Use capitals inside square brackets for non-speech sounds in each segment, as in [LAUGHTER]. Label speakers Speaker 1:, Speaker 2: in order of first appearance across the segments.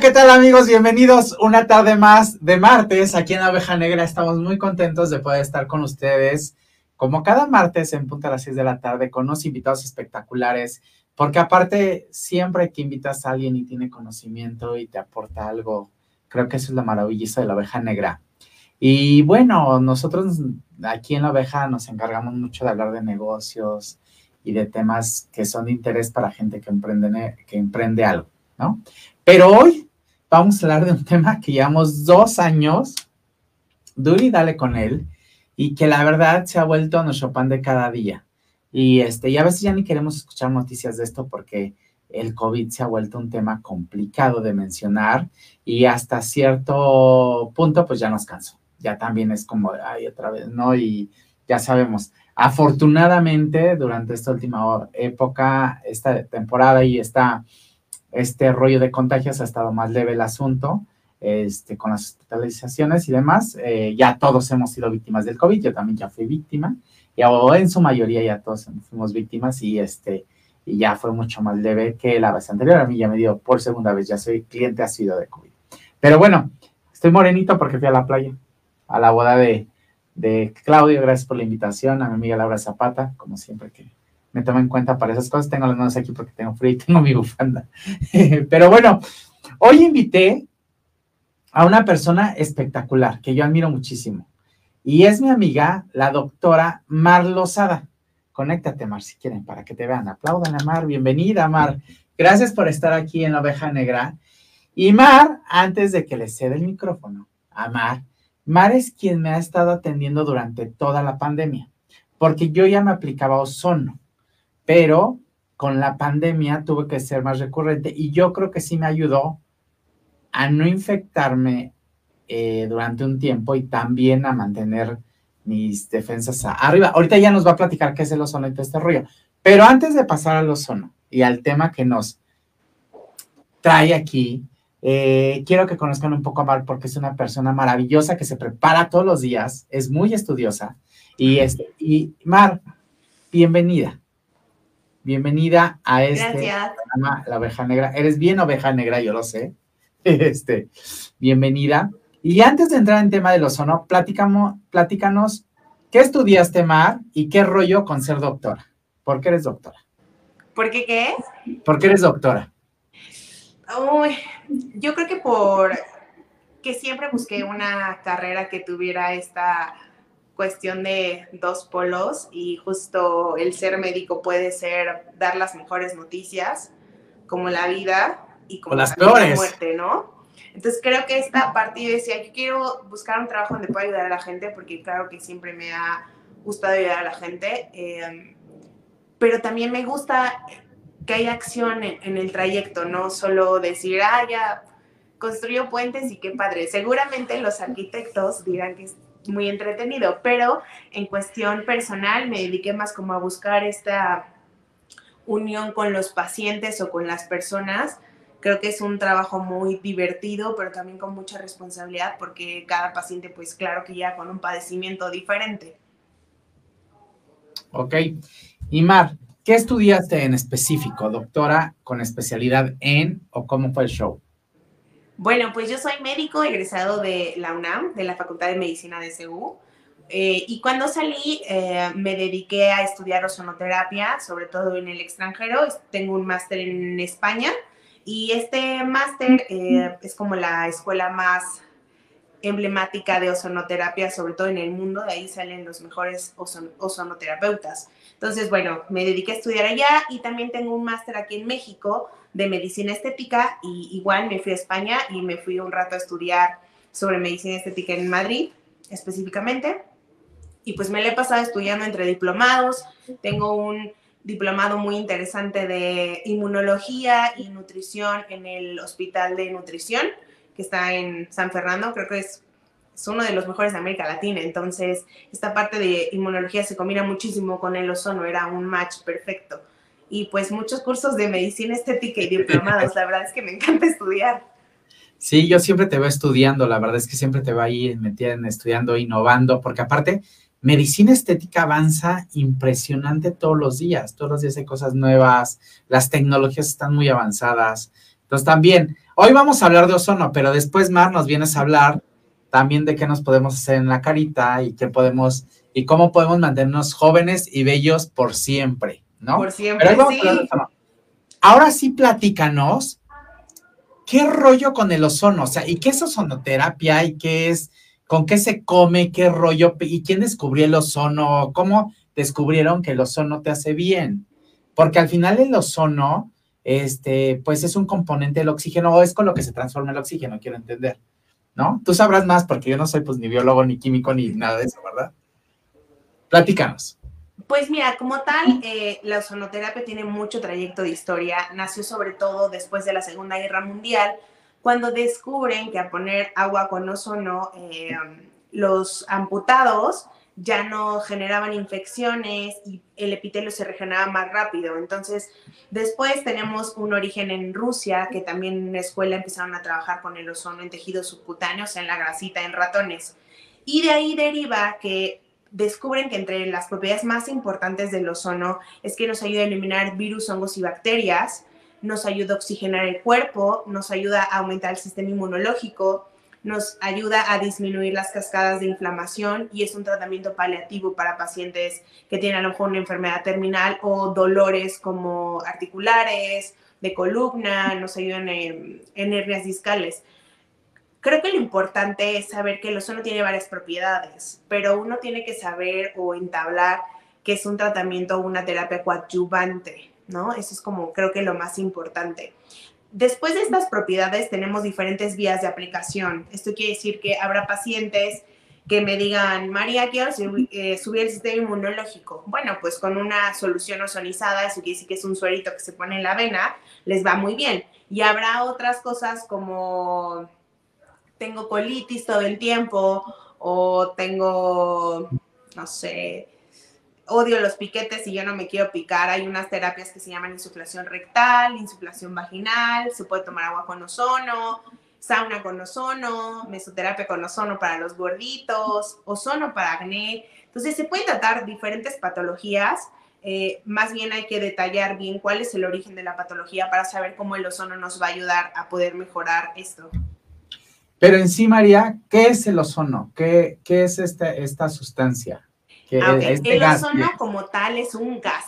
Speaker 1: ¿qué tal amigos? Bienvenidos una tarde más de martes aquí en la Oveja Negra. Estamos muy contentos de poder estar con ustedes como cada martes en punto a las 6 de la tarde con unos invitados espectaculares, porque aparte siempre que invitas a alguien y tiene conocimiento y te aporta algo, creo que eso es la maravillosa de la Oveja Negra. Y bueno, nosotros aquí en la Oveja nos encargamos mucho de hablar de negocios y de temas que son de interés para gente que emprende, que emprende algo, ¿no? Pero hoy vamos a hablar de un tema que llevamos dos años, duro y dale con él, y que la verdad se ha vuelto nuestro pan de cada día. Y, este, y a veces ya ni queremos escuchar noticias de esto porque el COVID se ha vuelto un tema complicado de mencionar y hasta cierto punto pues ya nos cansó. Ya también es como, ay, otra vez, ¿no? Y ya sabemos, afortunadamente durante esta última época, esta temporada y esta este rollo de contagios ha estado más leve el asunto, este, con las hospitalizaciones y demás. Eh, ya todos hemos sido víctimas del COVID, yo también ya fui víctima, y en su mayoría ya todos fuimos víctimas y este y ya fue mucho más leve que la vez anterior. A mí ya me dio por segunda vez, ya soy cliente sido de COVID. Pero bueno, estoy morenito porque fui a la playa, a la boda de, de Claudio. Gracias por la invitación, a mi amiga Laura Zapata, como siempre que me toma en cuenta para esas cosas. Tengo las manos aquí porque tengo frío y [LAUGHS] tengo mi bufanda. [LAUGHS] Pero bueno, hoy invité a una persona espectacular que yo admiro muchísimo. Y es mi amiga, la doctora Mar Lozada. Conéctate, Mar, si quieren, para que te vean. Aplaudan a Mar. Bienvenida, Mar. Gracias por estar aquí en la oveja negra. Y Mar, antes de que le ceda el micrófono a Mar, Mar es quien me ha estado atendiendo durante toda la pandemia, porque yo ya me aplicaba ozono pero con la pandemia tuve que ser más recurrente y yo creo que sí me ayudó a no infectarme eh, durante un tiempo y también a mantener mis defensas arriba. Ahorita ya nos va a platicar qué es el ozono y todo este rollo. Pero antes de pasar al ozono y al tema que nos trae aquí, eh, quiero que conozcan un poco a Mar porque es una persona maravillosa que se prepara todos los días, es muy estudiosa. Y, este, y Mar, bienvenida. Bienvenida a este programa, La Oveja Negra. Eres bien oveja negra, yo lo sé. [LAUGHS] Este, bienvenida. Y antes de entrar en tema del ozono, platícanos qué estudiaste, Mar, y qué rollo con ser doctora. ¿Por qué eres doctora?
Speaker 2: ¿Por qué qué?
Speaker 1: ¿Por qué eres doctora?
Speaker 2: Uy, yo creo que por que siempre busqué una carrera que tuviera esta cuestión de dos polos y justo el ser médico puede ser dar las mejores noticias, como la vida y como
Speaker 1: las
Speaker 2: la muerte, ¿no? Entonces creo que esta parte yo decía, yo quiero buscar un trabajo donde pueda ayudar a la gente, porque claro que siempre me ha gustado ayudar a la gente, em, pero también me gusta que haya acción en, en, el trayecto, no solo decir, ah, ya construyo puentes y qué padre. Seguramente los arquitectos dirán que muy entretenido, pero en cuestión personal me dediqué más como a buscar esta unión con los pacientes o con las personas. Creo que es un trabajo muy divertido, pero también con mucha responsabilidad porque cada paciente, pues claro que ya con un padecimiento diferente.
Speaker 1: Ok. Y Mar, ¿qué estudiaste en específico, doctora, con especialidad en o cómo fue el show?
Speaker 2: Bueno, pues yo soy médico egresado de la UNAM, de la Facultad de Medicina de CEU. Eh, y cuando salí eh, me dediqué a estudiar ozonoterapia, sobre todo en el extranjero. Tengo un máster en España y este máster eh, es como la escuela más emblemática de ozonoterapia, sobre todo en el mundo. De ahí salen los mejores ozonoterapeutas. Entonces, bueno, me dediqué a estudiar allá y también tengo un máster aquí en México de medicina estética y igual me fui a España y me fui un rato a estudiar sobre medicina estética en Madrid específicamente. Y pues me le he pasado estudiando entre diplomados. Tengo un diplomado muy interesante de inmunología y nutrición en el Hospital de Nutrición, que está en San Fernando. Creo que es es uno de los mejores de América Latina. Entonces, esta parte de inmunología se combina muchísimo con el ozono, era un match perfecto. Y pues muchos cursos de medicina estética y diplomados, la verdad es que me encanta estudiar.
Speaker 1: Sí, yo siempre te veo estudiando, la verdad es que siempre te va ahí metiendo, estudiando, innovando, porque aparte, medicina estética avanza impresionante todos los días, todos los días hay cosas nuevas, las tecnologías están muy avanzadas. Entonces también, Hoy vamos a hablar de ozono, pero después, Mar, nos vienes a hablar también de qué nos podemos hacer en la carita y qué podemos y cómo podemos mantenernos jóvenes y bellos por siempre, ¿no?
Speaker 2: Por siempre, sí.
Speaker 1: Ahora sí, platícanos qué rollo con el ozono, o sea, y qué es ozonoterapia y qué es, con qué se come, qué rollo, y quién descubrió el ozono, cómo descubrieron que el ozono te hace bien. Porque al final el ozono, este, pues es un componente del oxígeno, o es con lo que se transforma el oxígeno, quiero entender. ¿No? Tú sabrás más porque yo no soy pues ni biólogo, ni químico, ni nada de eso, ¿verdad? Platícanos.
Speaker 2: Pues mira, como tal, eh, la ozonoterapia tiene mucho trayecto de historia. Nació sobre todo después de la Segunda Guerra Mundial, cuando descubren que a poner agua con ozono, eh, los amputados ya no generaban infecciones y el epitelio se regeneraba más rápido. Entonces, después tenemos un origen en Rusia, que también en la escuela empezaron a trabajar con el ozono en tejidos subcutáneos, en la grasita, en ratones. Y de ahí deriva que descubren que entre las propiedades más importantes del ozono es que nos ayuda a eliminar virus, hongos y bacterias, nos ayuda a oxigenar el cuerpo, nos ayuda a aumentar el sistema inmunológico, nos ayuda a disminuir las cascadas de inflamación y es un tratamiento paliativo para pacientes que tienen a lo mejor una enfermedad terminal o dolores como articulares, de columna, nos ayudan en, hernias discales. Creo que lo importante es saber que el ozono tiene varias propiedades, pero uno tiene que saber o entablar que es un tratamiento o una terapia coadyuvante, ¿no? Eso es como creo que lo más importante. Después de estas propiedades tenemos diferentes vías de aplicación. Esto quiere decir que habrá pacientes que me digan, María, quiero eh, subir el sistema inmunológico. Bueno, pues con una solución ozonizada, eso quiere decir que es un suerito que se pone en la vena, les va muy bien. Y habrá otras cosas como tengo colitis todo el tiempo o tengo, no sé, odio los piquetes y yo no me quiero picar. Hay unas terapias que se llaman insuflación rectal, insuflación vaginal, se puede tomar agua con ozono, sauna con ozono, mesoterapia con ozono para los gorditos, ozono para acné. Entonces se pueden tratar diferentes patologías. Eh, más bien hay que detallar bien cuál es el origen de la patología para saber cómo el ozono nos va a ayudar a poder mejorar esto.
Speaker 1: Pero en sí, María, ¿qué es el ozono? ¿Qué, qué es esta, esta sustancia?
Speaker 2: Ah, este el ozono como tal es un gas.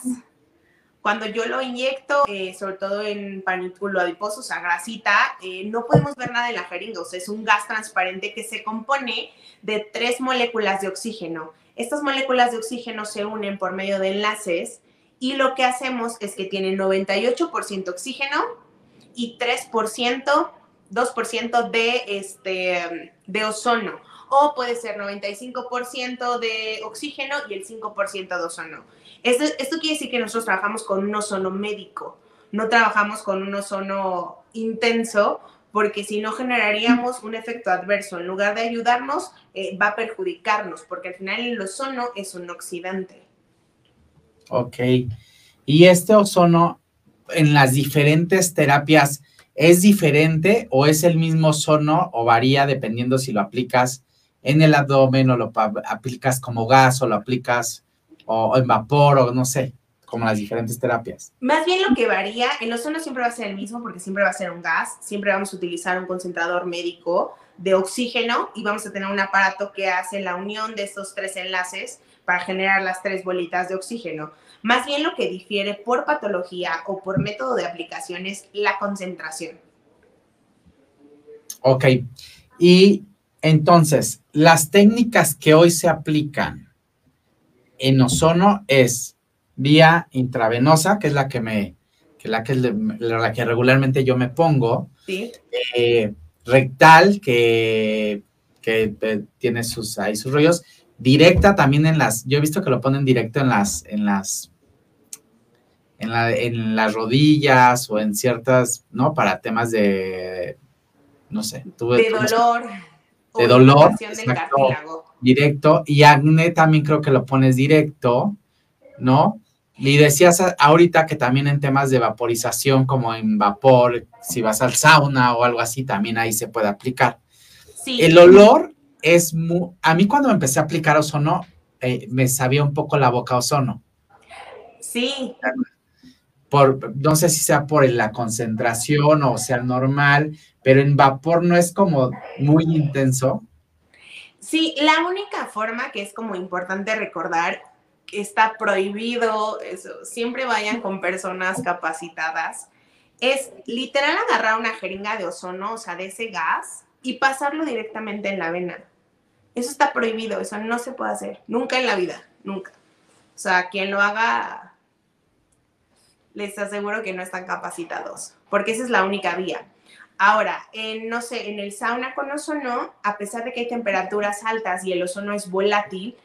Speaker 2: Cuando yo lo inyecto, eh, sobre todo en panículo adiposo, o sea, grasita, eh, no podemos ver nada en la jeringa. O sea, es un gas transparente que se compone de tres moléculas de oxígeno. Estas moléculas de oxígeno se unen por medio de enlaces y lo que hacemos es que tiene 98% oxígeno y 3% 2% de, este, de ozono. O puede ser 95% de oxígeno y el 5% de ozono. Esto, quiere decir que nosotros trabajamos con un ozono médico, no trabajamos con un ozono intenso, porque si no generaríamos un efecto adverso. En lugar de ayudarnos, eh, va a perjudicarnos, porque al final el ozono es un oxidante.
Speaker 1: Ok. Y este ozono en las diferentes terapias ¿Es diferente o es el mismo sono o varía dependiendo si lo aplicas en el abdomen o lo aplicas como gas o lo aplicas o, en vapor o no sé, como las diferentes terapias?
Speaker 2: Más bien lo que varía, el ozono siempre va a ser el mismo porque siempre va a ser un gas, siempre vamos a utilizar un concentrador médico de oxígeno y vamos a tener un aparato que hace la unión de estos tres enlaces para generar las tres bolitas de oxígeno. Más bien lo que difiere por patología o por método de aplicación es la concentración.
Speaker 1: Ok. Y entonces, las técnicas que hoy se aplican en ozono es vía intravenosa, que es la que me, que la que, la que regularmente yo me pongo.
Speaker 2: Sí.
Speaker 1: Eh, rectal, que, que eh, tiene sus, ahí sus rollos, directa también en las, yo he visto que lo ponen directo en las, en las, en, la, en las rodillas o en ciertas, ¿no? Para temas de, no sé.
Speaker 2: Tuve, de dolor.
Speaker 1: De dolor. directo. Y acné también creo que lo pones directo, ¿no? Y decías ahorita que también en temas de vaporización, como en vapor, si vas al sauna o algo así, también ahí se puede aplicar. Sí. El olor es muy, a mí cuando empecé a aplicar ozono, eh, me sabía un poco la boca ozono.
Speaker 2: Sí.
Speaker 1: Por, no sé si sea por la concentración o sea normal, pero en vapor no es como muy intenso.
Speaker 2: Sí, la única forma que es como importante recordar, está prohibido, eso, siempre vayan con personas capacitadas, es literal agarrar una jeringa de ozono, o sea, de ese gas, y pasarlo directamente en la vena. Eso está prohibido, eso no se puede hacer, nunca en la vida, nunca. O sea, quien lo haga, les aseguro que no están capacitados, porque esa es la única vía. Ahora, en, no sé, en el sauna con ozono, a pesar de que hay temperaturas altas y el ozono es volátil,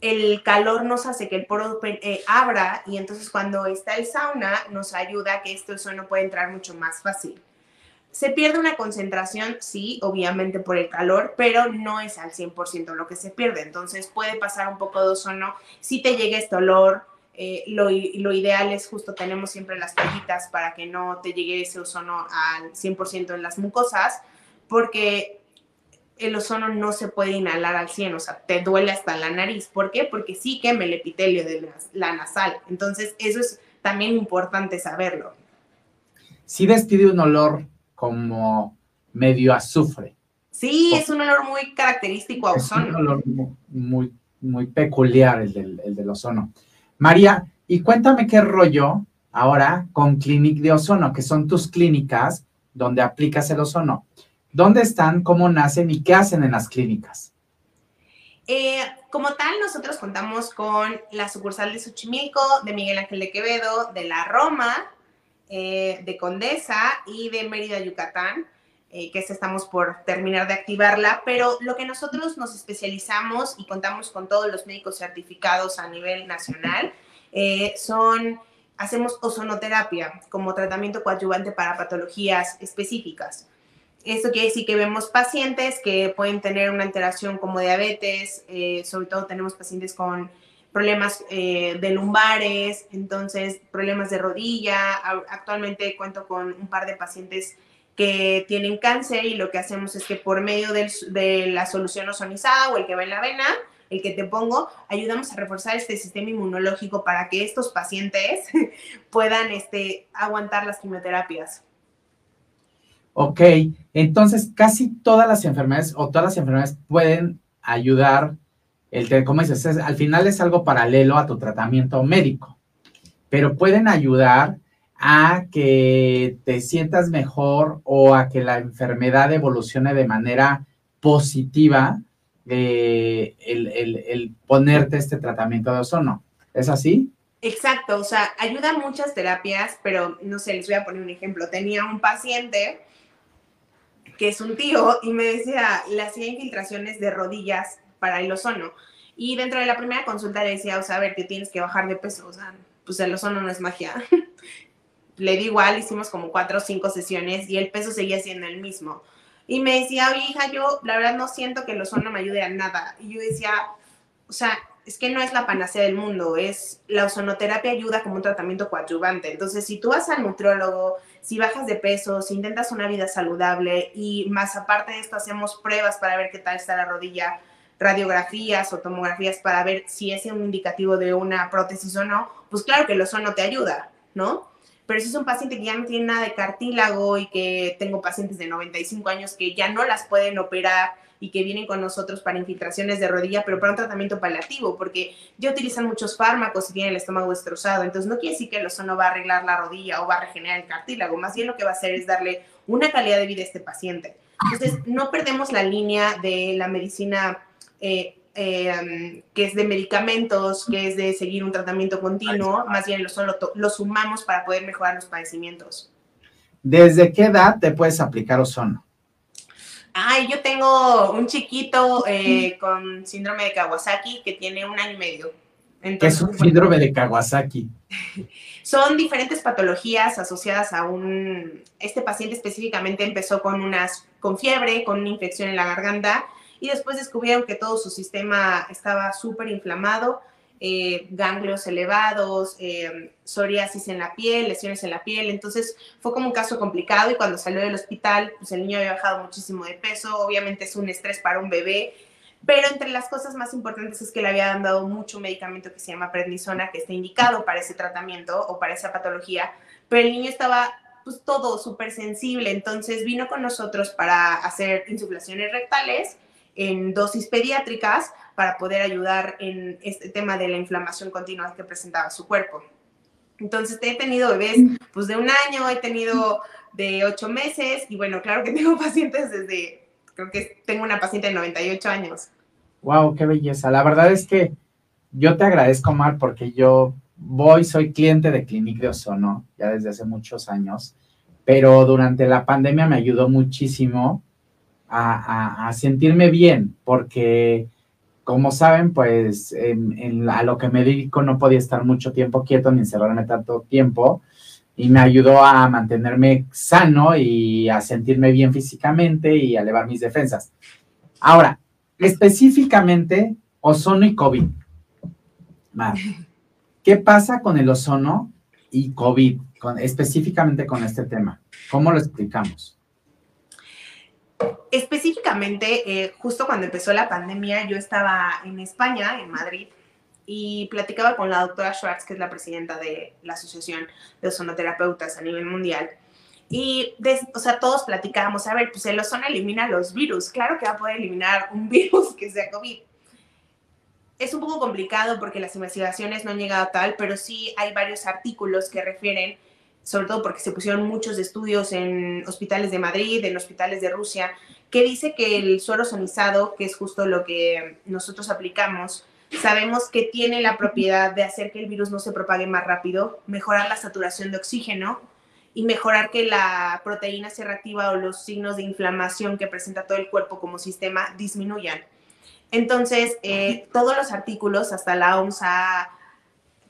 Speaker 2: el calor nos hace que el poro eh, abra y entonces cuando está el sauna nos ayuda a que este ozono pueda entrar mucho más fácil. Se pierde una concentración, sí, obviamente por el calor, pero no es al 100% lo que se pierde. Entonces puede pasar un poco de ozono. Si te llega este olor, eh, lo, lo, ideal es justo tenemos siempre las cajitas para que no te llegue ese ozono al 100% en las mucosas, porque el ozono no se puede inhalar al 100, o sea, te duele hasta la nariz. ¿Por qué? Porque sí quema el epitelio de la, nasal. Entonces, eso es también importante saberlo.
Speaker 1: Sí despide un olor como medio azufre.
Speaker 2: Sí, es un olor muy característico a ozono. Es un olor
Speaker 1: muy, muy peculiar el del, el del ozono. María, y cuéntame qué rollo ahora con Clinic de Ozono, que son tus clínicas donde aplicas el ozono. ¿Dónde están, cómo nacen y qué hacen en las clínicas?
Speaker 2: Eh, como tal, nosotros contamos con la sucursal de Xochimilco, de Miguel Ángel de Quevedo, de la Roma, eh, de Condesa y de Mérida, Yucatán, eh, que estamos por terminar de activarla, pero lo que nosotros nos especializamos y contamos con todos los médicos certificados a nivel nacional son, hacemos ozonoterapia como tratamiento coadyuvante para patologías específicas. Esto quiere decir que vemos pacientes que pueden tener una alteración como diabetes, eh, sobre todo tenemos pacientes con problemas eh, de lumbares, entonces problemas de rodilla. Actualmente cuento con un par de pacientes que tienen cáncer y lo que hacemos es que por medio de la solución ozonizada o el que va en la vena, el que te pongo, ayudamos a reforzar este sistema inmunológico para que estos pacientes [LAUGHS] puedan este, aguantar las quimioterapias.
Speaker 1: Ok, entonces casi todas las enfermedades o todas las enfermedades pueden ayudar, el, como dices, al final es algo paralelo a tu tratamiento médico, pero pueden ayudar a que te sientas mejor o a que la enfermedad evolucione de manera positiva eh, el, el ponerte este tratamiento de ozono. ¿Es así?
Speaker 2: Exacto, o sea, ayudan muchas terapias, pero no sé, les voy a poner un ejemplo. Tenía un paciente que es un tío, y me decía, le hacía infiltraciones de rodillas para el ozono. Y dentro de la primera consulta le decía, o sea, a ver, que tienes que bajar de peso, o sea, pues el ozono no es magia. [LAUGHS] le di igual, hicimos como cuatro o cinco sesiones y el peso seguía siendo el mismo. Y me decía, oye, hija, yo la verdad no siento que el ozono me ayude a nada. Y yo decía, o sea, es que no es la panacea del mundo, es la ozonoterapia ayuda como un tratamiento coadyuvante. Entonces, si tú vas al nutriólogo, si bajas de peso, si intentas una vida saludable y más aparte de esto hacemos pruebas para ver qué tal está la rodilla, radiografías o tomografías para ver si es un indicativo de una prótesis o no, pues claro que el ozono te ayuda, ¿no? Pero si es un paciente que ya no tiene nada de cartílago y que tengo pacientes de 95 años que ya no las pueden operar y que vienen con nosotros para infiltraciones de rodilla, pero para un tratamiento paliativo, porque ya utilizan muchos fármacos y tienen el estómago destrozado. Entonces, no quiere decir que el ozono va a arreglar la rodilla o va a regenerar el cartílago, más bien lo que va a hacer es darle una calidad de vida a este paciente. Entonces, no perdemos la línea de la medicina. Eh, eh, que es de medicamentos, que es de seguir un tratamiento continuo, más bien lo, solo lo sumamos para poder mejorar los padecimientos.
Speaker 1: ¿Desde qué edad te puedes aplicar ozono?
Speaker 2: Ay, yo tengo un chiquito eh, con síndrome de Kawasaki que tiene un año y medio.
Speaker 1: ¿Qué es un síndrome de Kawasaki? [LAUGHS]
Speaker 2: Son diferentes patologías asociadas a un... Este paciente específicamente empezó con unas, con fiebre, con una infección en la garganta y después descubrieron que todo su sistema estaba súper inflamado eh, ganglios elevados, eh, psoriasis en la piel, lesiones en la piel. Entonces fue como un caso complicado y cuando salió del hospital, pues el niño había bajado muchísimo de peso. Obviamente es un estrés para un bebé. Pero entre las cosas más importantes es que le habían dado mucho medicamento que se llama prednisona, que está indicado para ese tratamiento o para esa patología. Pero el niño estaba pues todo súper sensible. Entonces vino con nosotros para hacer insuflaciones rectales en dosis pediátricas para poder ayudar en este tema de la inflamación continua que presentaba su cuerpo. Entonces he tenido bebés pues de un año, he tenido de ocho meses y bueno, claro que [LAUGHS] tengo pacientes desde, creo que tengo una paciente de 98 años.
Speaker 1: Wow, qué belleza. La verdad es que yo te agradezco, Mar, porque yo voy, soy cliente de Clinic de Ozono ya desde hace muchos años, pero durante la pandemia me ayudó muchísimo a, sentirme bien, porque como saben, pues a lo que me dedico no podía estar mucho tiempo quieto ni encerrarme tanto tiempo y me ayudó a mantenerme sano y a sentirme bien físicamente y a elevar mis defensas. Ahora, específicamente ozono y COVID. ¿qué pasa con el ozono y COVID, con, específicamente con este tema? ¿Cómo lo explicamos?
Speaker 2: Específicamente, eh, justo cuando empezó la pandemia, yo estaba en España, en Madrid, y platicaba con la doctora Schwartz, que es la presidenta de la Asociación de Ozonoterapeutas a nivel mundial. Y, o sea, todos platicábamos, a ver, pues el ozono elimina los virus. Claro que va a poder eliminar un [LAUGHS] virus que sea COVID. Es un poco complicado porque las investigaciones no han llegado a tal, pero sí hay varios artículos que refieren sobre todo porque se pusieron muchos estudios en hospitales de Madrid, en hospitales de Rusia, que dice que el suero sonizado, que es justo lo que nosotros aplicamos, sabemos que tiene la propiedad de hacer que el virus no se propague más rápido, mejorar la saturación de oxígeno y mejorar que la proteína C reactiva o los signos de inflamación que presenta todo el cuerpo como sistema disminuyan. Entonces, eh, todos los artículos, hasta la OMS ha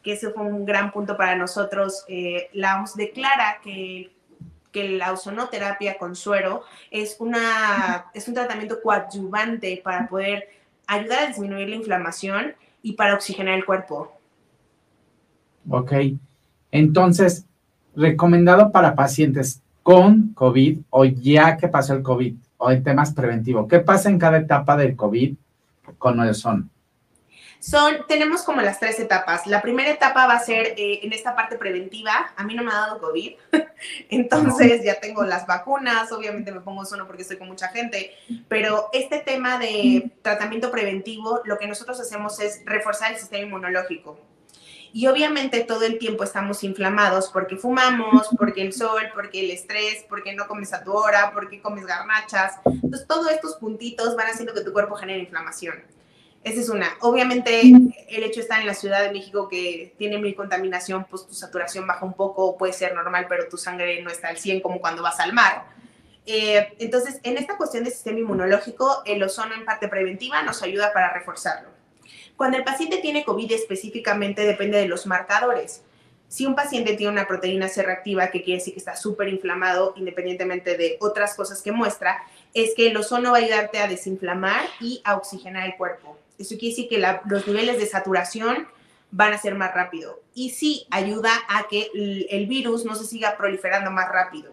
Speaker 2: que ese fue un gran punto para nosotros. Eh, la OMS declara que, que, la ozonoterapia con suero es, una, es un tratamiento coadyuvante para poder ayudar a disminuir la inflamación y para oxigenar el cuerpo.
Speaker 1: Ok, entonces, recomendado para pacientes con COVID o ya que pasó el COVID o en temas preventivos. ¿Qué pasa en cada etapa del COVID con el ozono?
Speaker 2: Son, tenemos como las tres etapas. La primera etapa va a ser eh, en esta parte preventiva. A mí no me ha dado COVID, [LAUGHS] entonces ya tengo las vacunas, obviamente me pongo solo porque estoy con mucha gente, pero este tema de tratamiento preventivo, lo que nosotros hacemos es reforzar el sistema inmunológico. Y obviamente todo el tiempo estamos inflamados porque fumamos, porque el sol, porque el estrés, porque no comes a tu hora, porque comes garnachas. Entonces todos estos puntitos van haciendo que tu cuerpo genere inflamación. Esa es una. Obviamente, el hecho está en la Ciudad de México que tiene mil contaminación, pues tu saturación baja un poco, puede ser normal, pero tu sangre no está al 100 como cuando vas al mar. Eh, entonces, en esta cuestión del sistema inmunológico, el ozono en parte preventiva nos ayuda para reforzarlo. Cuando el paciente tiene COVID específicamente depende de los marcadores. Si un paciente tiene una proteína C reactiva, que quiere decir que está súper inflamado, independientemente de otras cosas que muestra, es que el ozono va a ayudarte a desinflamar y a oxigenar el cuerpo. Eso quiere decir que los niveles de saturación van a ser más rápido. Y sí ayuda a que el, virus no se siga proliferando más rápido.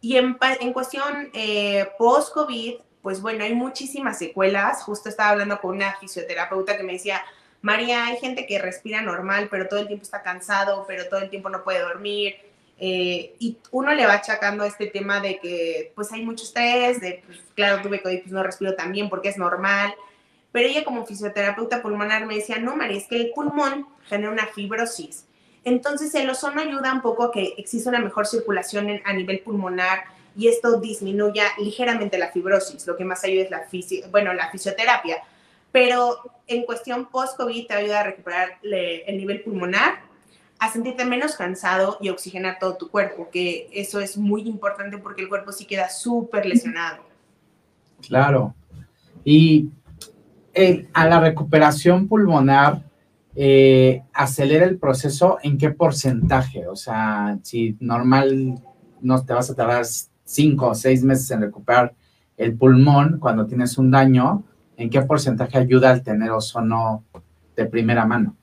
Speaker 2: Y en, cuestión eh, post-COVID, pues bueno, hay muchísimas secuelas. Justo estaba hablando con una fisioterapeuta que me decía, María, hay gente que respira normal, pero todo el tiempo está cansado, pero todo el tiempo no puede dormir. Eh, y uno le va achacando este tema de que pues hay mucho estrés, de pues, claro, tuve COVID, pues no respiro tan bien porque es normal. Pero ella como fisioterapeuta pulmonar me decía, no, María, es que el pulmón genera una fibrosis. Entonces el ozono ayuda un poco a que exista una mejor circulación a nivel pulmonar y esto disminuya ligeramente la fibrosis. Lo que más ayuda es la, bueno, la fisioterapia. Pero en cuestión post-COVID te ayuda a recuperar el nivel pulmonar, a sentirte menos cansado y oxigenar todo tu cuerpo, que eso es muy importante porque el cuerpo sí queda súper lesionado.
Speaker 1: Claro. Y a la recuperación pulmonar eh, acelera el proceso en qué porcentaje? O sea, si normal no te vas a tardar cinco o seis meses en recuperar el pulmón cuando tienes un daño, ¿en qué porcentaje ayuda al tener ozono de primera mano?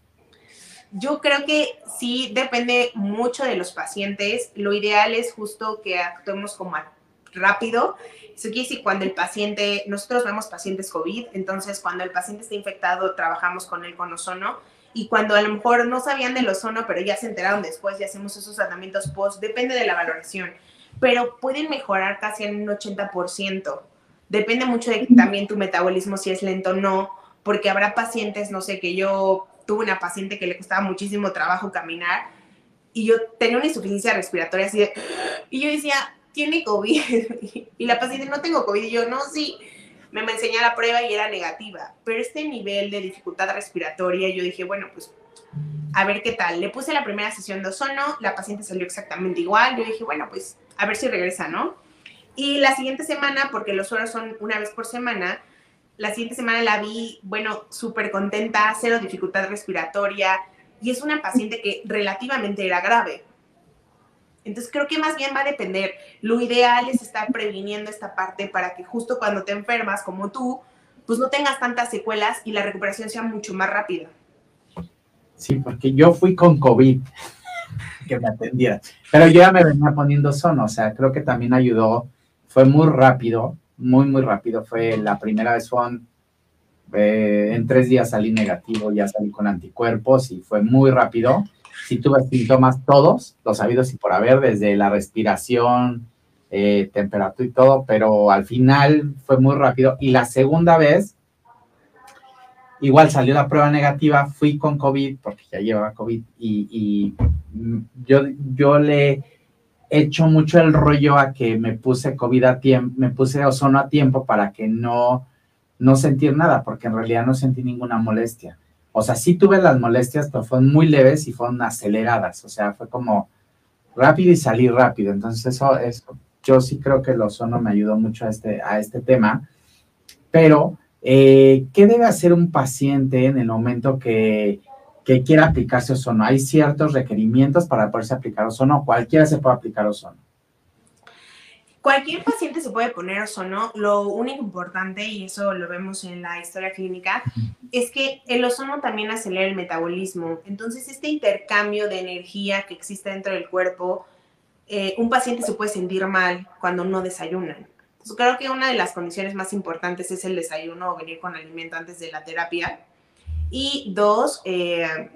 Speaker 2: Yo creo que sí depende mucho de los pacientes. Lo ideal es justo que actuemos como rápido. Eso quiere decir cuando el paciente, nosotros vemos pacientes COVID, entonces cuando el paciente está infectado, trabajamos con él con ozono. Y cuando a lo mejor no sabían del ozono, pero ya se enteraron después y hacemos esos tratamientos post, depende de la valoración, pero pueden mejorar casi en un 80%. Depende mucho de también tu metabolismo, si es lento o no, porque habrá pacientes, no sé, que yo tuve una paciente que le costaba muchísimo trabajo caminar y yo tenía una insuficiencia respiratoria así de, y yo decía, tiene COVID. [LAUGHS] y la paciente, no tengo COVID. Y yo, no, sí. Me, me enseñó la prueba y era negativa. Pero este nivel de dificultad respiratoria, yo dije, bueno, pues a ver qué tal. Le puse la primera sesión de ozono, la paciente salió exactamente igual. Yo dije, bueno, pues a ver si regresa, ¿no? Y la siguiente semana, porque los suelos son una vez por semana, la siguiente semana la vi, bueno, súper contenta, cero dificultad respiratoria, y es una paciente que relativamente era grave. Entonces creo que más bien va a depender. Lo ideal es estar previniendo esta parte para que justo cuando te enfermas, como tú, pues no tengas tantas secuelas y la recuperación sea mucho más rápida.
Speaker 1: Sí, porque yo fui con COVID que me atendiera, pero yo ya me venía poniendo sono, o sea, creo que también ayudó, fue muy rápido, muy, muy rápido, fue la primera vez fue eh, en tres días salí negativo, ya salí con anticuerpos y fue muy rápido sí tuve síntomas todos, los habidos y por haber, desde la respiración, eh, temperatura y todo, pero al final fue muy rápido. Y la segunda vez, igual salió la prueba negativa, fui con COVID, porque ya llevaba COVID, y, yo, yo le echo mucho el rollo a que me puse COVID a tiempo, me puse ozono a tiempo para que no, no sentir nada, porque en realidad no sentí ninguna molestia. O sea, sí tuve las molestias, pero fueron muy leves y fueron aceleradas. O sea, fue como rápido y salí rápido. Entonces, eso, eso yo sí creo que el ozono me ayudó mucho a este, a este tema. Pero, eh, ¿qué debe hacer un paciente en el momento que, que quiera aplicarse ozono? ¿Hay ciertos requerimientos para poderse aplicar ozono? Cualquiera se puede aplicar ozono.
Speaker 2: Cualquier paciente se puede poner ozono. Lo único importante, y eso lo vemos en la historia clínica, es que el ozono también acelera el metabolismo. Entonces, este intercambio de energía que existe dentro del cuerpo, eh, un paciente se puede sentir mal cuando no desayunan. Entonces, creo que una de las condiciones más importantes es el desayuno o venir con alimento antes de la terapia. Y dos, eh,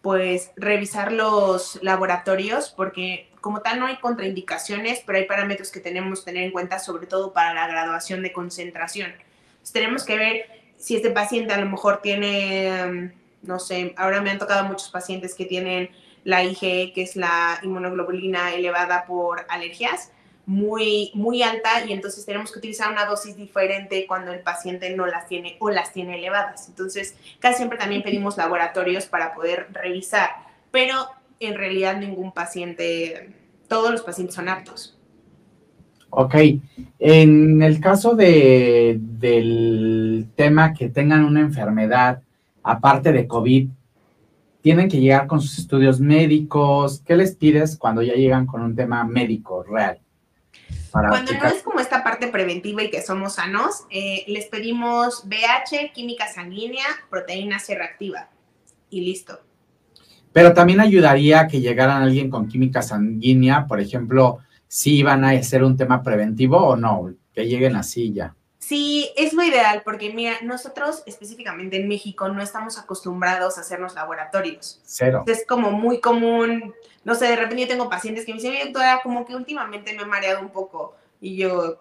Speaker 2: pues revisar los laboratorios porque como tal no hay contraindicaciones, pero hay parámetros que tenemos que tener en cuenta, sobre todo para la graduación de concentración. tenemos que ver si este paciente a lo mejor tiene, mm, no sé, ahora me han tocado muchos pacientes que tienen la IgE, que es la inmunoglobulina elevada por alergias, muy, muy alta y entonces tenemos que utilizar una dosis diferente cuando el paciente no las tiene o las tiene elevadas. Entonces, casi siempre también pedimos laboratorios para poder revisar, pero en realidad ningún paciente, todos los pacientes son aptos.
Speaker 1: Ok, en el caso de, del tema que tengan una enfermedad, aparte de COVID, tienen que llegar con sus estudios médicos. ¿Qué les pides cuando ya llegan con un tema médico real?
Speaker 2: Cuando no es como esta parte preventiva y que somos sanos, eh, les pedimos BH, química sanguínea, proteína C reactiva y listo.
Speaker 1: Pero también ayudaría que llegaran alguien con química sanguínea, por ejemplo, si iban a hacer un tema preventivo o no, que lleguen así ya.
Speaker 2: Sí, es lo ideal, porque mira, nosotros específicamente en México no estamos acostumbrados a hacernos laboratorios.
Speaker 1: Cero.
Speaker 2: Es como muy común, no sé, de repente yo tengo pacientes que me dicen, doctora, como que últimamente me he mareado un poco. Y yo,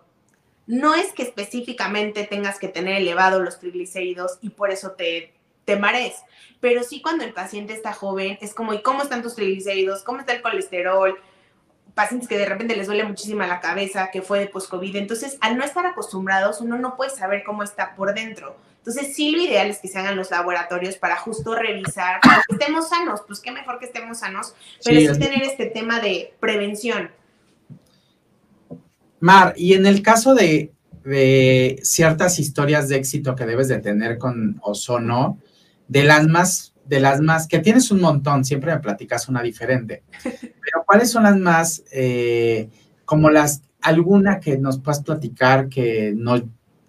Speaker 2: no es que específicamente tengas que tener elevados los triglicéridos y por eso te, te marees, pero sí cuando el paciente está joven, es como, ¿y cómo están tus triglicéridos? ¿Cómo está el colesterol? pacientes que de repente les duele muchísimo la cabeza, que fue de post-COVID. Entonces, al no estar acostumbrados, uno no puede saber cómo está por dentro. Entonces, sí, lo ideal es que se hagan los laboratorios para justo revisar que estemos sanos. Pues qué mejor que estemos sanos, pero sí, tener este tema de prevención.
Speaker 1: Mar, y en el caso de, de ciertas historias de éxito que debes de tener con Ozono, de las más de las más, que tienes un montón, siempre me platicas una diferente, [LAUGHS] pero ¿cuáles son las más, eh, como las, alguna que nos puedas platicar que, no,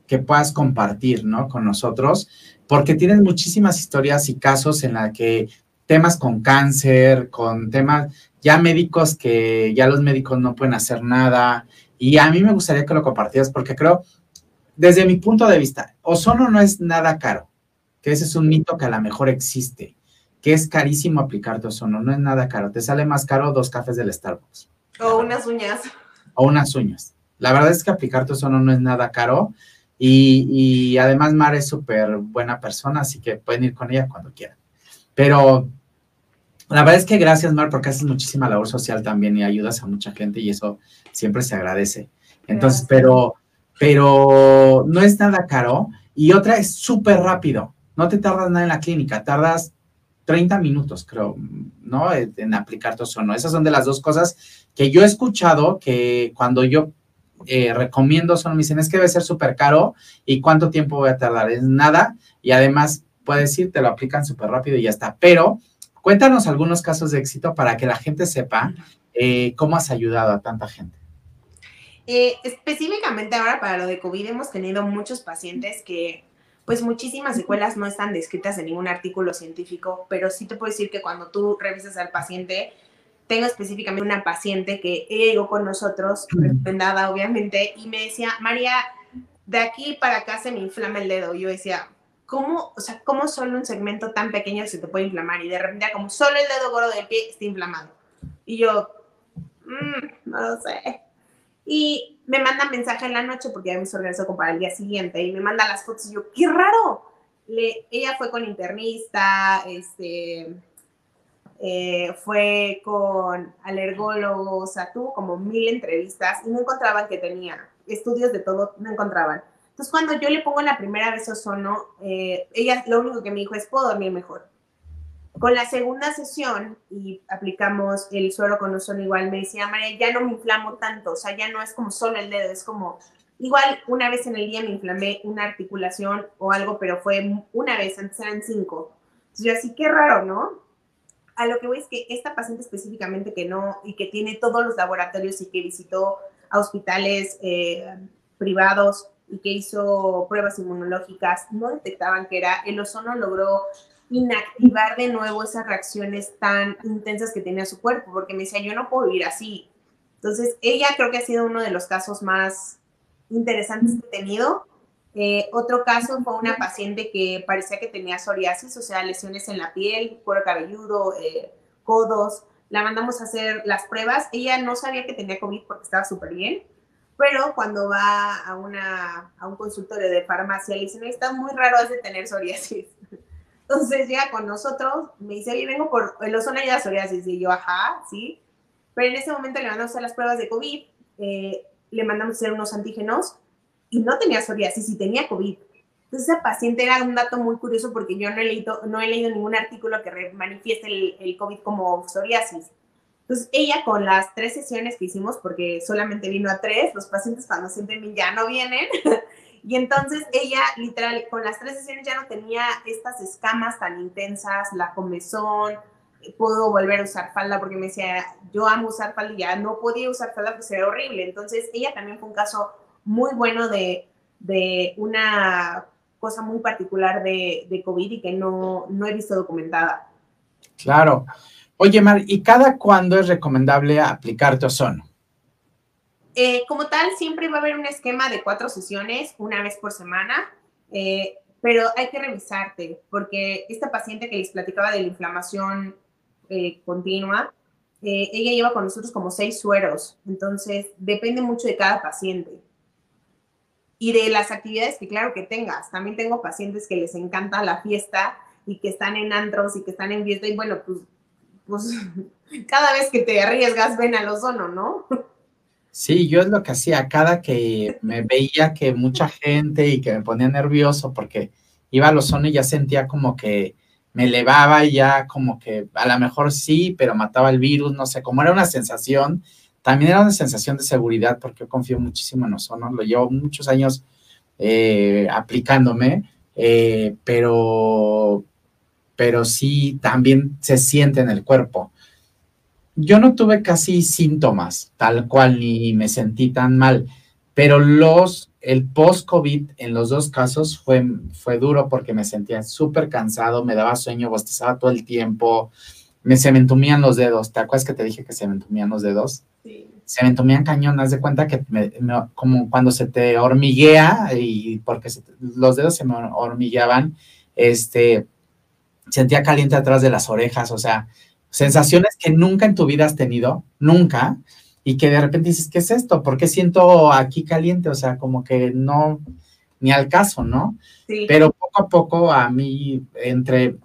Speaker 1: que puedas compartir, ¿no? Con nosotros, porque tienes muchísimas historias y casos en la que temas con cáncer, con temas ya médicos que ya los médicos no pueden hacer nada, y a mí me gustaría que lo compartieras porque creo, desde mi punto de vista, ozono no es nada caro que ese es un mito que a lo mejor existe. que es carísimo aplicarte ozono, no es nada caro, te sale más caro dos cafés del Starbucks.
Speaker 2: O unas uñas.
Speaker 1: O unas uñas. La verdad es que aplicarte ozono no es nada caro y, y además Mar es súper buena persona, así que pueden ir con ella cuando quieran. Pero la verdad es que gracias, Mar, porque haces muchísima labor social también y ayudas a mucha gente y eso siempre se agradece. Entonces, pero, pero no es nada caro. Y otra es súper rápido. No te tardas nada en la clínica, tardas 30 minutos, creo, ¿no? En aplicar tu. Esas son de las dos cosas que yo he escuchado que cuando yo eh, recomiendo ozono, me dicen, es que debe ser súper caro y cuánto tiempo voy a tardar. Es nada. Y además, puedes ir, te lo aplican súper rápido y ya está. Pero cuéntanos algunos casos de éxito para que la gente sepa eh, cómo has ayudado a tanta gente.
Speaker 2: Eh, específicamente ahora para lo de COVID hemos tenido muchos pacientes que pues muchísimas secuelas no están descritas en ningún artículo científico, pero sí te puedo decir que cuando tú revisas al paciente, tengo específicamente una paciente que ella llegó con nosotros, recomendada obviamente, y me decía, María, de aquí para acá se me inflama el dedo. Yo decía, ¿cómo, o sea, cómo solo un segmento tan pequeño se te puede inflamar? Y de repente como solo el dedo gordo del pie está inflamado. Y yo, mmm, no lo sé. Y me manda mensaje en la noche porque ya me organizó como para el día siguiente y me manda las fotos y yo, qué raro. Le, ella fue con internista, este, eh, fue con alergólogos, o sea, tuvo como mil entrevistas y no encontraban que tenía estudios de todo, no encontraban. Entonces, cuando yo le pongo la primera vez ozono, eh, ella lo único que me dijo es, puedo dormir mejor. Con la segunda sesión y aplicamos el suero con ozono igual, me decía, María, ya no me inflamo tanto, o sea, ya no es como solo el dedo, es como, igual una vez en el día me inflamé una articulación o algo, pero fue una vez, antes eran cinco. Entonces yo así, qué raro, ¿no? A lo que voy es que esta paciente específicamente que no, y que tiene todos los laboratorios y que visitó a hospitales eh, privados y que hizo pruebas inmunológicas, no detectaban que era, el ozono logró inactivar de nuevo esas reacciones tan intensas que tenía su cuerpo, porque me decía, yo no puedo vivir así. Entonces, ella creo que ha sido uno de los casos más interesantes que he tenido. Eh, otro caso fue una paciente que parecía que tenía psoriasis, o sea, lesiones en la piel, cuero cabelludo, eh, codos. La mandamos a hacer las pruebas. Ella no sabía que tenía COVID porque estaba súper bien, pero cuando va a, una, a un consultorio de farmacia le dicen, está muy raro de tener psoriasis. Entonces llega con nosotros, me dice, oye, vengo por el ozono y la psoriasis. Y yo, ajá, sí. Pero en ese momento le mandamos hacer las pruebas de COVID, eh, le mandamos hacer unos antígenos y no tenía psoriasis y tenía COVID. Entonces esa paciente era un dato muy curioso porque yo no he leído, no he leído ningún artículo que manifieste el, el COVID como psoriasis. Entonces ella con las tres sesiones que hicimos, porque solamente vino a tres, los pacientes cuando sienten bien ya no vienen, [LAUGHS] Y entonces ella, literal, con las tres sesiones ya no tenía estas escamas tan intensas, la comezón, pudo volver a usar falda porque me decía, yo amo usar falda y ya no podía usar falda porque era horrible. Entonces ella también fue un caso muy bueno de, de una cosa muy particular de, COVID y que no, no he visto documentada.
Speaker 1: Claro. Oye, Mar, ¿y cada cuándo es recomendable aplicarte ozono?
Speaker 2: Eh, como tal, siempre va a haber un esquema de cuatro sesiones, una vez por semana, eh, pero hay que revisarte, porque esta paciente que les platicaba de la inflamación eh, continua, ella lleva con nosotros como seis sueros, entonces depende mucho de cada paciente. Y de las actividades que claro que tengas. También tengo pacientes que les encanta la fiesta y que están en antros y que están en fiesta y bueno, pues, pues [LAUGHS] cada vez que te arriesgas ven al ozono, ¿no?
Speaker 1: Sí, yo es lo que hacía cada que me veía que mucha gente y que me ponía nervioso porque iba a los y ya sentía como que me elevaba y ya como que a lo mejor sí, pero mataba el virus, no sé, como era una sensación, también era una sensación de seguridad porque confío muchísimo en ozono, lo llevo muchos años eh, aplicándome, eh, pero, pero sí también se siente en el cuerpo yo no tuve casi síntomas, tal cual, ni me sentí tan mal, pero los, el post-COVID en los dos casos fue, fue duro porque me sentía súper cansado, me daba sueño, bostezaba todo el tiempo, me, se me entumían los dedos, ¿te acuerdas que te dije que se me entumían los dedos? Sí. Se me entumían cañón, haz de cuenta que me, como cuando se te hormiguea y porque los dedos se me hormigueaban, este, sentía caliente atrás de las orejas, o sea, sensaciones que nunca en tu vida has tenido, nunca, y que de repente dices, ¿qué es esto? ¿Por qué siento aquí caliente? O sea, como que no, ni al caso, ¿no? Sí. Pero poco a poco a mí, entre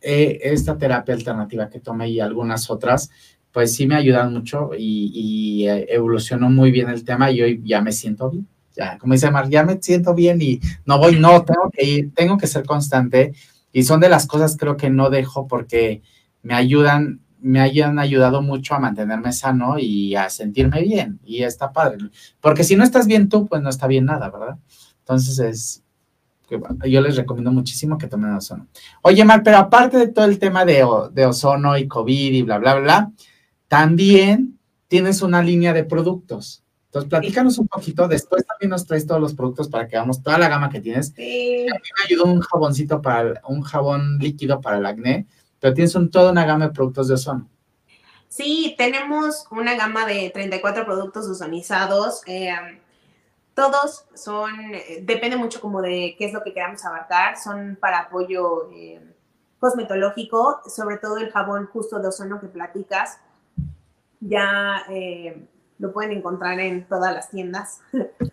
Speaker 1: eh, esta terapia alternativa que tomé y algunas otras, pues sí me ayudan mucho y, y eh, evolucionó muy bien el tema y hoy ya me siento bien. Ya, como dice Mar, ya me siento bien y no voy, no, tengo que ir, tengo que ser constante y son de las cosas creo que no dejo porque me ayudan, me hayan ayudado mucho a mantenerme sano y a sentirme bien y está padre. Porque si no estás bien tú, pues no está bien nada, ¿verdad? Entonces es, yo les recomiendo muchísimo que tomen ozono. Oye, Mar, pero aparte de todo el tema de, de ozono y COVID y bla, bla, bla, también tienes una línea de productos. Entonces, platícanos un poquito. Después también nos traes todos los productos para que hagamos toda la gama que tienes. Sí. A mí me ayudó un jaboncito para, un jabón líquido para el acné, pero tienes un, toda una gama de productos de ozono.
Speaker 2: Sí, tenemos una gama de 34 productos ozonizados. Eh, todos son, depende mucho como de qué es lo que queramos abarcar, son para apoyo eh, cosmetológico, sobre todo el jabón justo de ozono que platicas. Ya eh, lo pueden encontrar en todas las tiendas.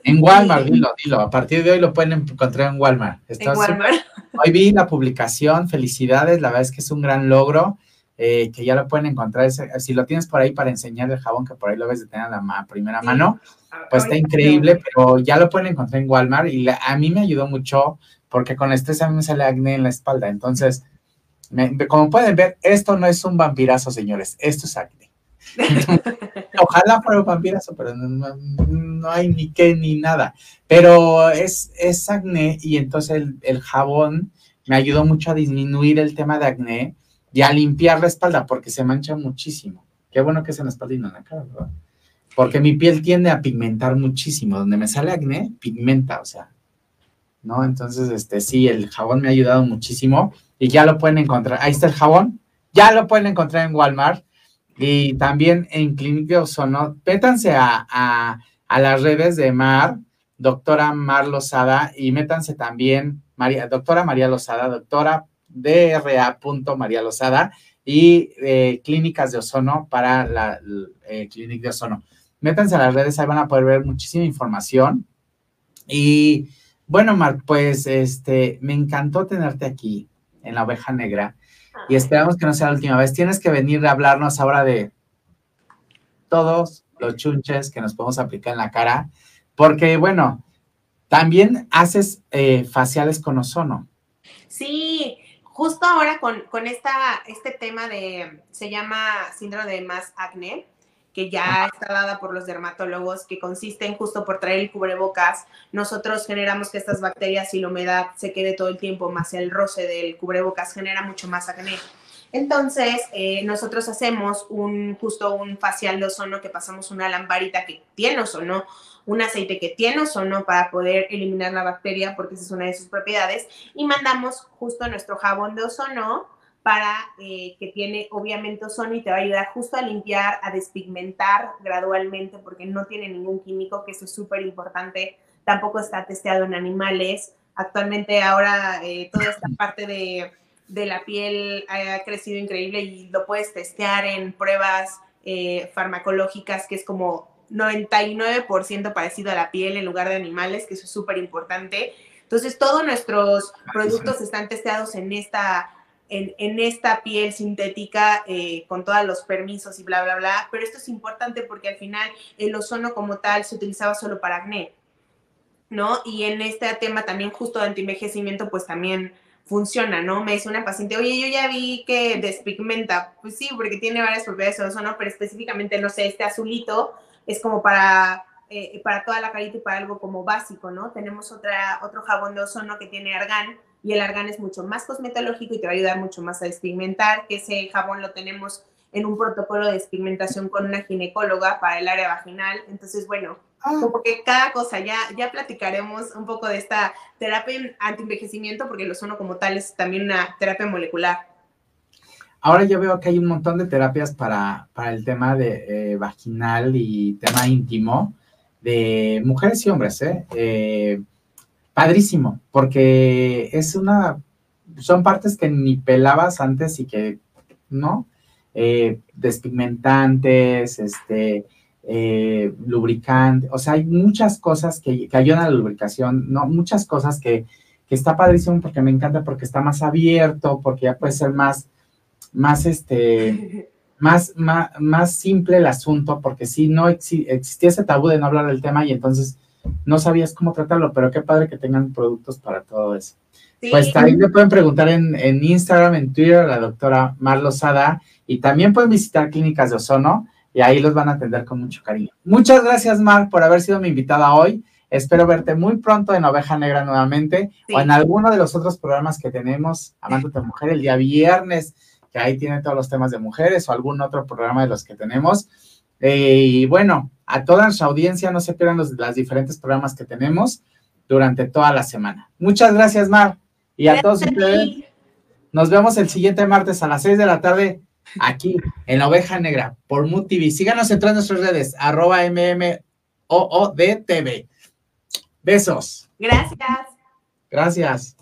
Speaker 1: En Walmart, [LAUGHS] dilo, dilo. A partir de hoy lo pueden encontrar en Walmart.
Speaker 2: en Walmart.
Speaker 1: Hoy vi la publicación, felicidades, la verdad es que es un gran logro. Eh, que ya lo pueden encontrar. Si lo tienes por ahí para enseñar el jabón, que por ahí lo ves de tener a la primera mano, pues está increíble, pero ya lo pueden encontrar en Walmart y a mí me ayudó mucho porque con estrés a mí me sale acné en la espalda. Entonces, como pueden ver, esto no es un vampirazo, señores, esto es acné. [LAUGHS] Ojalá fuera un pero no, hay ni qué ni nada. Pero es, es acné y entonces el, jabón me ayudó mucho a disminuir el tema de acné y a limpiar la espalda porque se mancha muchísimo. Qué bueno que es en la espalda y no en la cara. Porque mi piel tiende a pigmentar muchísimo. Donde me sale acné, pigmenta, o sea, ¿no? Entonces, este, sí, el jabón me ha ayudado muchísimo y ya lo pueden encontrar. Ahí está el jabón, ya lo pueden encontrar en Walmart y también en Clínica Ozono. Pétanse a, a, las redes de Mar, doctora Mar Lozada, y métanse también, María, doctora María Lozada, doctora DRA. María Lozada, y eh, clínicas de ozono para la eh, clínica de ozono. Métanse a las redes, ahí van a poder ver muchísima información. Y bueno, Mar, pues este, me encantó tenerte aquí en la oveja negra y esperamos que no sea la última vez. Tienes que venir a hablarnos ahora de todos los chunches que nos podemos aplicar en la cara, porque bueno, también haces eh, faciales con ozono.
Speaker 2: Sí, justo ahora con, con esta, este tema de, se llama síndrome de más acné, que ya está dada por los dermatólogos, que consiste en justo por traer el cubrebocas, nosotros generamos que estas bacterias y la humedad se quede todo el tiempo, más el roce del cubrebocas genera mucho más acné. Entonces, eh, nosotros hacemos un, justo un facial de ozono que pasamos una lamparita que tiene ozono, un aceite que tiene ozono para poder eliminar la bacteria, porque esa es una de sus propiedades, y mandamos justo nuestro jabón de ozono para eh, que tiene obviamente ozono y te va a ayudar justo a limpiar, a despigmentar gradualmente porque no tiene ningún químico, que eso es súper importante. Tampoco está testeado en animales. Actualmente ahora eh, toda esta parte de, de, la piel ha crecido increíble y lo puedes testear en pruebas eh, farmacológicas, que es como 99% parecido a la piel en lugar de animales, que eso es súper importante. Entonces, todos nuestros productos están testeados en esta en, esta piel sintética eh, con todos los permisos y bla, bla, bla. Pero esto es importante porque al final el ozono como tal se utilizaba solo para acné, ¿no? Y en este tema también justo de antienvejecimiento, pues también funciona, ¿no? Me dice una paciente, oye, yo ya vi que despigmenta. Pues sí, porque tiene varias propiedades de ozono, pero específicamente, no sé, este azulito es como para eh, para toda la carita y para algo como básico, ¿no? Tenemos otra, otro jabón de ozono que tiene argán y el argán es mucho más cosmetológico y te va a ayudar mucho más a despigmentar, que ese jabón lo tenemos en un protocolo de despigmentación con una ginecóloga para el área vaginal. Entonces, bueno, ah. como que cada cosa, ya, ya platicaremos un poco de esta terapia anti-envejecimiento, porque el ozono como tal es también una terapia molecular.
Speaker 1: Ahora yo veo que hay un montón de terapias para, para el tema de eh, vaginal y tema íntimo de mujeres y hombres, ¿eh? eh padrísimo, porque es una son partes que ni pelabas antes y que, ¿no? Eh, despigmentantes, este, eh, lubricante, o sea, hay muchas cosas que, ayudan a la lubricación, ¿no? Muchas cosas que, que, está padrísimo porque me encanta, porque está más abierto, porque ya puede ser más, más, este, [LAUGHS] más, más, más simple el asunto, porque si no existía ese tabú de no hablar del tema y entonces no sabías cómo tratarlo, pero qué padre que tengan productos para todo eso. Pues también me pueden preguntar en, en, Instagram, en Twitter, la doctora Mar Lozada, y también pueden visitar Clínicas de Ozono, y ahí los van a atender con mucho cariño. Muchas gracias, Mar, por haber sido mi invitada hoy. Espero verte muy pronto en Oveja Negra nuevamente, o en alguno de los otros programas que tenemos, Amándote Mujer, el día viernes, que ahí tiene todos los temas de mujeres, o algún otro programa de los que tenemos. Eh, y bueno, a toda nuestra audiencia, no se pierdan los, diferentes programas que tenemos durante toda la semana. Muchas gracias, Mar. Y a todos ustedes, nos vemos el siguiente martes a las 6 de la tarde aquí en la oveja negra por Mood TV. Síganos en todas nuestras redes, arroba MMOODTV. Besos.
Speaker 2: Gracias.
Speaker 1: Gracias.